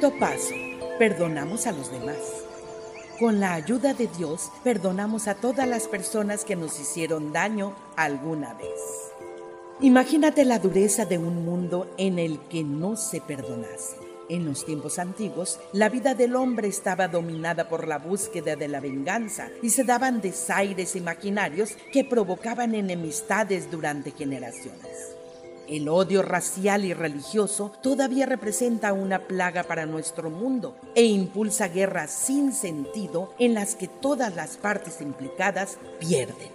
Quinto paso, perdonamos a los demás. Con la ayuda de Dios, perdonamos a todas las personas que nos hicieron daño alguna vez. Imagínate la dureza de un mundo en el que no se perdonase. En los tiempos antiguos, la vida del hombre estaba dominada por la búsqueda de la venganza y se daban desaires imaginarios que provocaban enemistades durante generaciones. El odio racial y religioso todavía representa una plaga para nuestro mundo e impulsa guerras sin sentido en las que todas las partes implicadas pierden.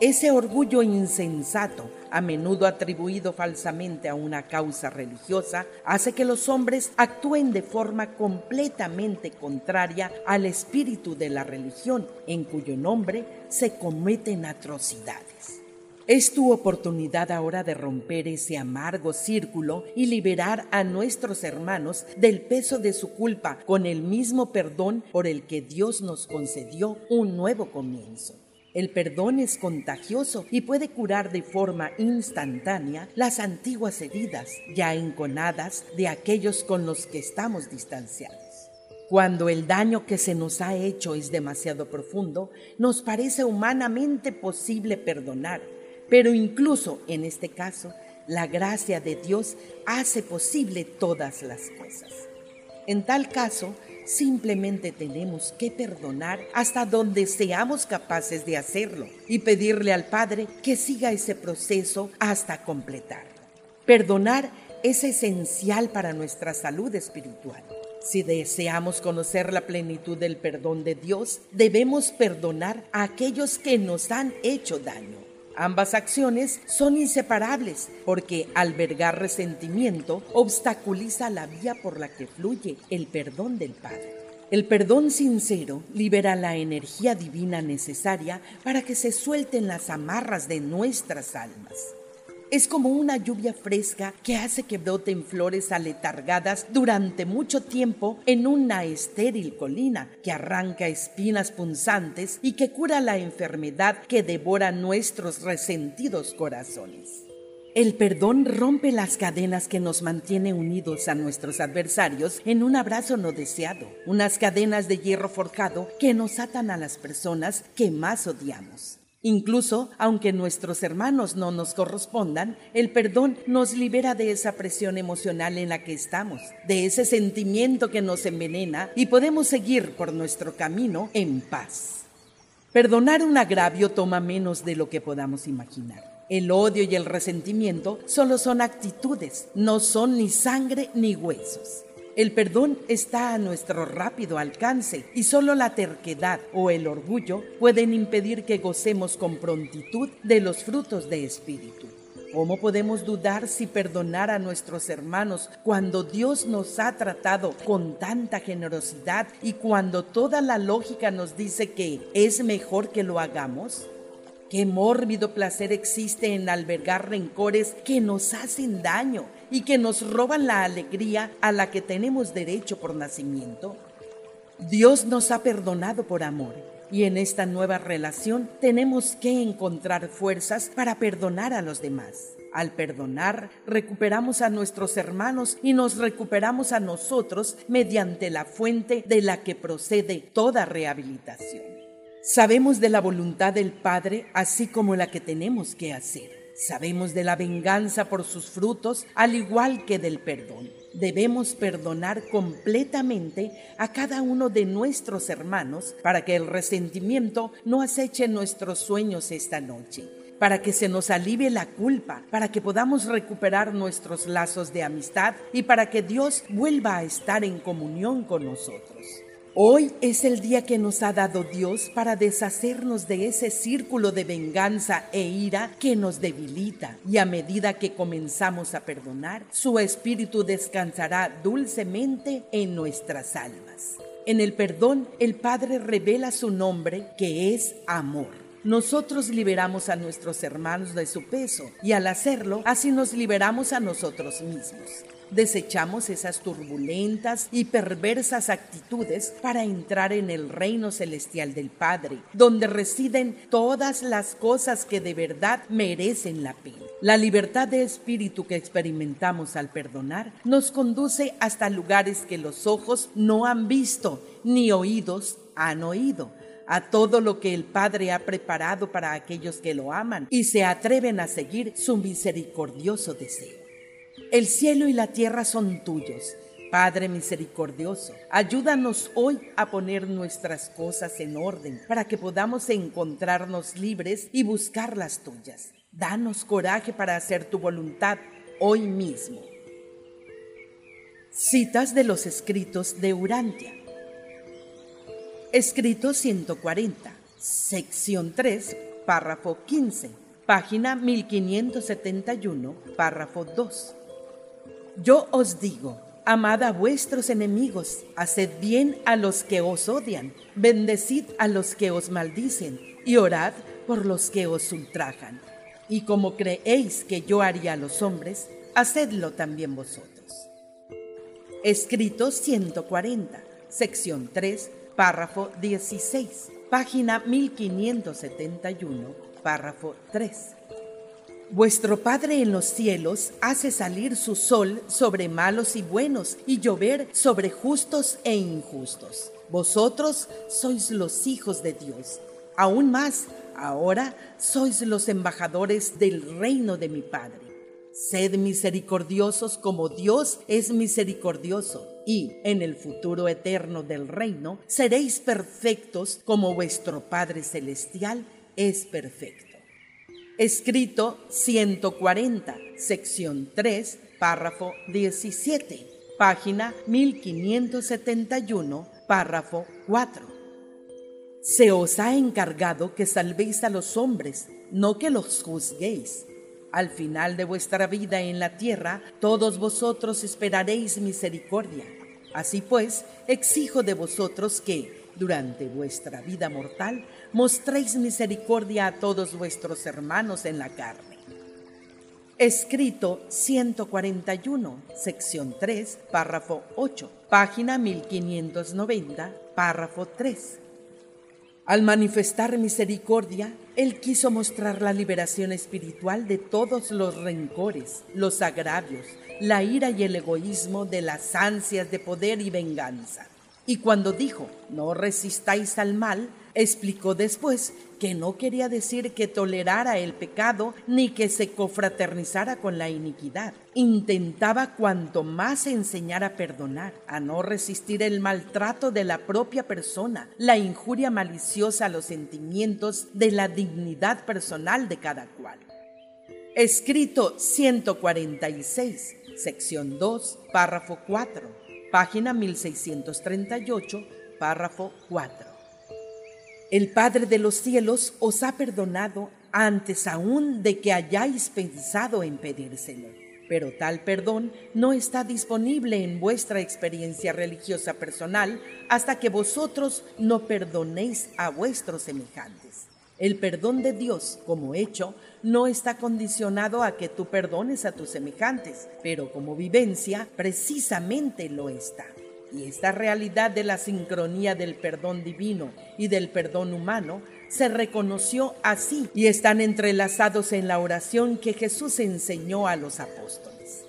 Ese orgullo insensato, a menudo atribuido falsamente a una causa religiosa, hace que los hombres actúen de forma completamente contraria al espíritu de la religión, en cuyo nombre se cometen atrocidades. Es tu oportunidad ahora de romper ese amargo círculo y liberar a nuestros hermanos del peso de su culpa con el mismo perdón por el que Dios nos concedió un nuevo comienzo. El perdón es contagioso y puede curar de forma instantánea las antiguas heridas ya enconadas de aquellos con los que estamos distanciados. Cuando el daño que se nos ha hecho es demasiado profundo, nos parece humanamente posible perdonar pero incluso en este caso, la gracia de Dios hace posible todas las cosas. En tal caso, simplemente tenemos que perdonar hasta donde seamos capaces de hacerlo y pedirle al Padre que siga ese proceso hasta completarlo. Perdonar es esencial para nuestra salud espiritual. Si deseamos conocer la plenitud del perdón de Dios, debemos perdonar a aquellos que nos han hecho daño. Ambas acciones son inseparables porque albergar resentimiento obstaculiza la vía por la que fluye el perdón del Padre. El perdón sincero libera la energía divina necesaria para que se suelten las amarras de nuestras almas. Es como una lluvia fresca que hace que broten flores aletargadas durante mucho tiempo en una estéril colina, que arranca espinas punzantes y que cura la enfermedad que devora nuestros resentidos corazones. El perdón rompe las cadenas que nos mantiene unidos a nuestros adversarios en un abrazo no deseado, unas cadenas de hierro forjado que nos atan a las personas que más odiamos. Incluso, aunque nuestros hermanos no nos correspondan, el perdón nos libera de esa presión emocional en la que estamos, de ese sentimiento que nos envenena y podemos seguir por nuestro camino en paz. Perdonar un agravio toma menos de lo que podamos imaginar. El odio y el resentimiento solo son actitudes, no son ni sangre ni huesos. El perdón está a nuestro rápido alcance y solo la terquedad o el orgullo pueden impedir que gocemos con prontitud de los frutos de espíritu. ¿Cómo podemos dudar si perdonar a nuestros hermanos cuando Dios nos ha tratado con tanta generosidad y cuando toda la lógica nos dice que es mejor que lo hagamos? Qué mórbido placer existe en albergar rencores que nos hacen daño y que nos roban la alegría a la que tenemos derecho por nacimiento. Dios nos ha perdonado por amor y en esta nueva relación tenemos que encontrar fuerzas para perdonar a los demás. Al perdonar, recuperamos a nuestros hermanos y nos recuperamos a nosotros mediante la fuente de la que procede toda rehabilitación. Sabemos de la voluntad del Padre así como la que tenemos que hacer. Sabemos de la venganza por sus frutos al igual que del perdón. Debemos perdonar completamente a cada uno de nuestros hermanos para que el resentimiento no aceche nuestros sueños esta noche para que se nos alivie la culpa, para que podamos recuperar nuestros lazos de amistad y para que Dios vuelva a estar en comunión con nosotros. Hoy es el día que nos ha dado Dios para deshacernos de ese círculo de venganza e ira que nos debilita y a medida que comenzamos a perdonar, su espíritu descansará dulcemente en nuestras almas. En el perdón, el Padre revela su nombre que es amor. Nosotros liberamos a nuestros hermanos de su peso y al hacerlo, así nos liberamos a nosotros mismos. Desechamos esas turbulentas y perversas actitudes para entrar en el reino celestial del Padre, donde residen todas las cosas que de verdad merecen la pena. La libertad de espíritu que experimentamos al perdonar nos conduce hasta lugares que los ojos no han visto ni oídos han oído a todo lo que el Padre ha preparado para aquellos que lo aman y se atreven a seguir su misericordioso deseo. El cielo y la tierra son tuyos. Padre misericordioso, ayúdanos hoy a poner nuestras cosas en orden para que podamos encontrarnos libres y buscar las tuyas. Danos coraje para hacer tu voluntad hoy mismo. Citas de los escritos de Urantia. Escrito 140, sección 3, párrafo 15, página 1571, párrafo 2. Yo os digo, amad a vuestros enemigos, haced bien a los que os odian, bendecid a los que os maldicen, y orad por los que os ultrajan. Y como creéis que yo haría a los hombres, hacedlo también vosotros. Escrito 140, sección 3, párrafo 16, página 1571, párrafo 3. Vuestro Padre en los cielos hace salir su sol sobre malos y buenos y llover sobre justos e injustos. Vosotros sois los hijos de Dios. Aún más, ahora sois los embajadores del reino de mi Padre. Sed misericordiosos como Dios es misericordioso, y en el futuro eterno del reino seréis perfectos como vuestro Padre Celestial es perfecto escrito 140, sección 3, párrafo 17, página 1571, párrafo 4. Se os ha encargado que salvéis a los hombres, no que los juzguéis. Al final de vuestra vida en la tierra, todos vosotros esperaréis misericordia. Así pues, exijo de vosotros que, durante vuestra vida mortal, mostréis misericordia a todos vuestros hermanos en la carne. Escrito 141, sección 3, párrafo 8, página 1590, párrafo 3. Al manifestar misericordia, Él quiso mostrar la liberación espiritual de todos los rencores, los agravios, la ira y el egoísmo de las ansias de poder y venganza. Y cuando dijo, no resistáis al mal, explicó después que no quería decir que tolerara el pecado ni que se confraternizara con la iniquidad. Intentaba cuanto más enseñar a perdonar, a no resistir el maltrato de la propia persona, la injuria maliciosa a los sentimientos de la dignidad personal de cada cual. Escrito 146, sección 2, párrafo 4 página 1638, párrafo 4. El Padre de los cielos os ha perdonado antes aún de que hayáis pensado en pedírselo. Pero tal perdón no está disponible en vuestra experiencia religiosa personal hasta que vosotros no perdonéis a vuestros semejantes. El perdón de Dios como hecho no está condicionado a que tú perdones a tus semejantes, pero como vivencia precisamente lo está. Y esta realidad de la sincronía del perdón divino y del perdón humano se reconoció así y están entrelazados en la oración que Jesús enseñó a los apóstoles.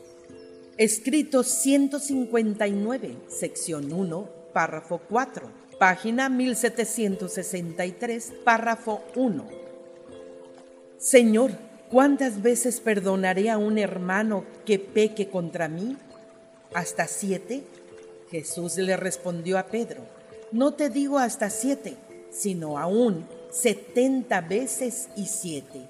Escrito 159, sección 1, párrafo 4 página 1763, párrafo 1. Señor, ¿cuántas veces perdonaré a un hermano que peque contra mí? ¿Hasta siete? Jesús le respondió a Pedro, no te digo hasta siete, sino aún setenta veces y siete.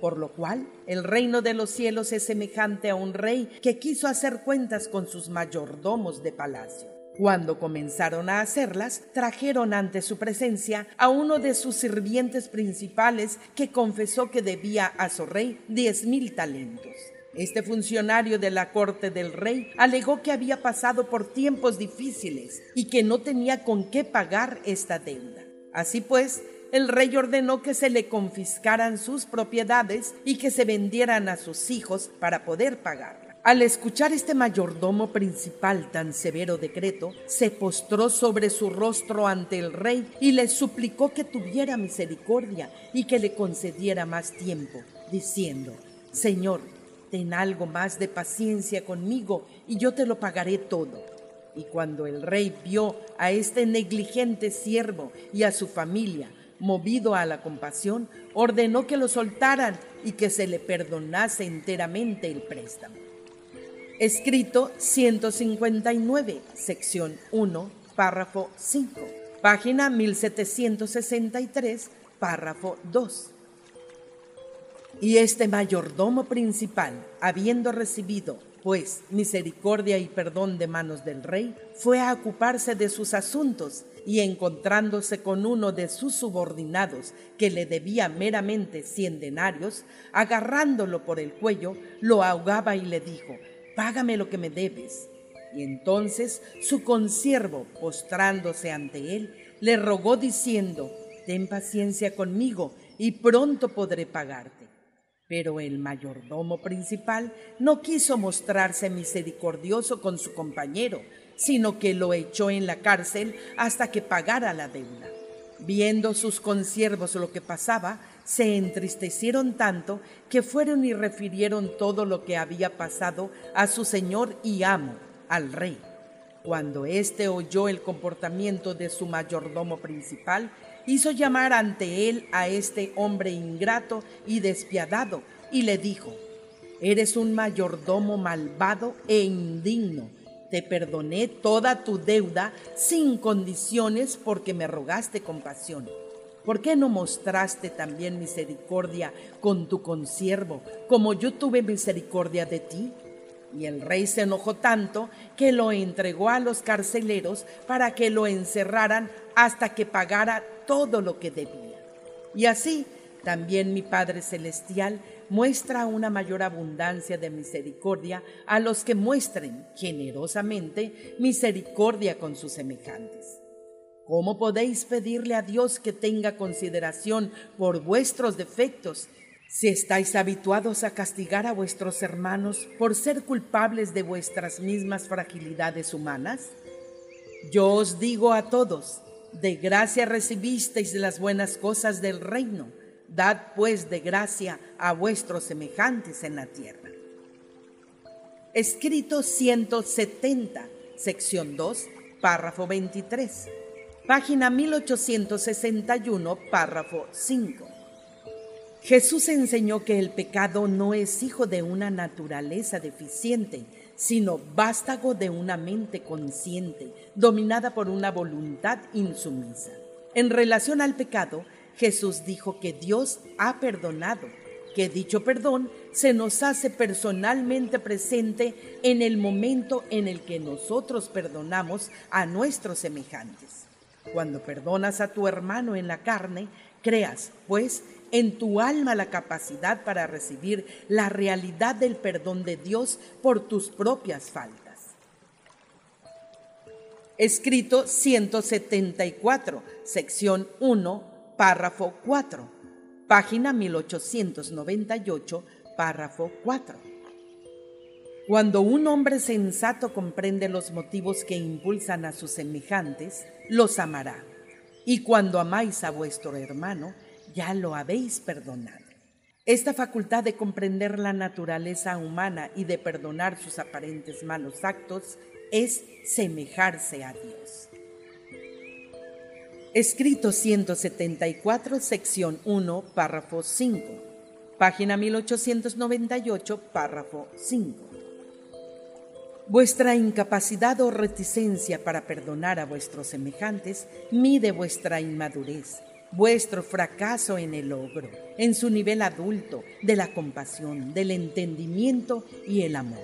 Por lo cual, el reino de los cielos es semejante a un rey que quiso hacer cuentas con sus mayordomos de palacio. Cuando comenzaron a hacerlas, trajeron ante su presencia a uno de sus sirvientes principales que confesó que debía a su rey diez mil talentos. Este funcionario de la corte del rey alegó que había pasado por tiempos difíciles y que no tenía con qué pagar esta deuda. Así pues, el rey ordenó que se le confiscaran sus propiedades y que se vendieran a sus hijos para poder pagarla. Al escuchar este mayordomo principal tan severo decreto, se postró sobre su rostro ante el rey y le suplicó que tuviera misericordia y que le concediera más tiempo, diciendo, Señor, ten algo más de paciencia conmigo y yo te lo pagaré todo. Y cuando el rey vio a este negligente siervo y a su familia, movido a la compasión, ordenó que lo soltaran y que se le perdonase enteramente el préstamo. Escrito 159, sección 1, párrafo 5, página 1763, párrafo 2. Y este mayordomo principal, habiendo recibido, pues, misericordia y perdón de manos del rey, fue a ocuparse de sus asuntos y encontrándose con uno de sus subordinados que le debía meramente cien denarios, agarrándolo por el cuello, lo ahogaba y le dijo, págame lo que me debes. Y entonces su consiervo, postrándose ante él, le rogó diciendo, ten paciencia conmigo y pronto podré pagarte. Pero el mayordomo principal no quiso mostrarse misericordioso con su compañero, sino que lo echó en la cárcel hasta que pagara la deuda. Viendo sus consiervos lo que pasaba, se entristecieron tanto que fueron y refirieron todo lo que había pasado a su señor y amo, al rey. Cuando éste oyó el comportamiento de su mayordomo principal, hizo llamar ante él a este hombre ingrato y despiadado, y le dijo, Eres un mayordomo malvado e indigno. Te perdoné toda tu deuda sin condiciones porque me rogaste compasión ¿Por qué no mostraste también misericordia con tu consiervo, como yo tuve misericordia de ti? Y el rey se enojó tanto que lo entregó a los carceleros para que lo encerraran hasta que pagara todo lo que debía. Y así también mi Padre Celestial muestra una mayor abundancia de misericordia a los que muestren generosamente misericordia con sus semejantes. ¿Cómo podéis pedirle a Dios que tenga consideración por vuestros defectos si estáis habituados a castigar a vuestros hermanos por ser culpables de vuestras mismas fragilidades humanas? Yo os digo a todos, de gracia recibisteis las buenas cosas del reino, dad pues de gracia a vuestros semejantes en la tierra. Escrito 170, sección 2, párrafo 23 página 1861, párrafo 5. Jesús enseñó que el pecado no es hijo de una naturaleza deficiente, sino vástago de una mente consciente, dominada por una voluntad insumisa. En relación al pecado, Jesús dijo que Dios ha perdonado, que dicho perdón se nos hace personalmente presente en el momento en el que nosotros perdonamos a nuestros semejantes. Cuando perdonas a tu hermano en la carne, creas, pues, en tu alma la capacidad para recibir la realidad del perdón de Dios por tus propias faltas. Escrito 174, sección 1, párrafo 4, página 1898, párrafo 4. Cuando un hombre sensato comprende los motivos que impulsan a sus semejantes, los amará. Y cuando amáis a vuestro hermano, ya lo habéis perdonado. Esta facultad de comprender la naturaleza humana y de perdonar sus aparentes malos actos es semejarse a Dios. Escrito 174, sección 1, párrafo 5. Página 1898, párrafo 5. Vuestra incapacidad o reticencia para perdonar a vuestros semejantes mide vuestra inmadurez, vuestro fracaso en el logro, en su nivel adulto, de la compasión, del entendimiento y el amor.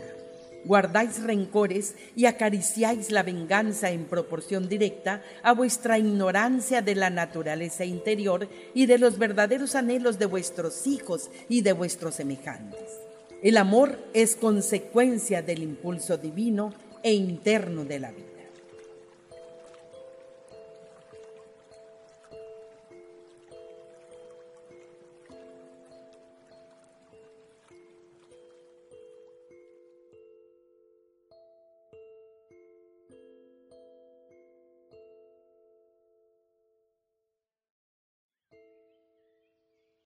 Guardáis rencores y acariciáis la venganza en proporción directa a vuestra ignorancia de la naturaleza interior y de los verdaderos anhelos de vuestros hijos y de vuestros semejantes. El amor es consecuencia del impulso divino e interno de la vida.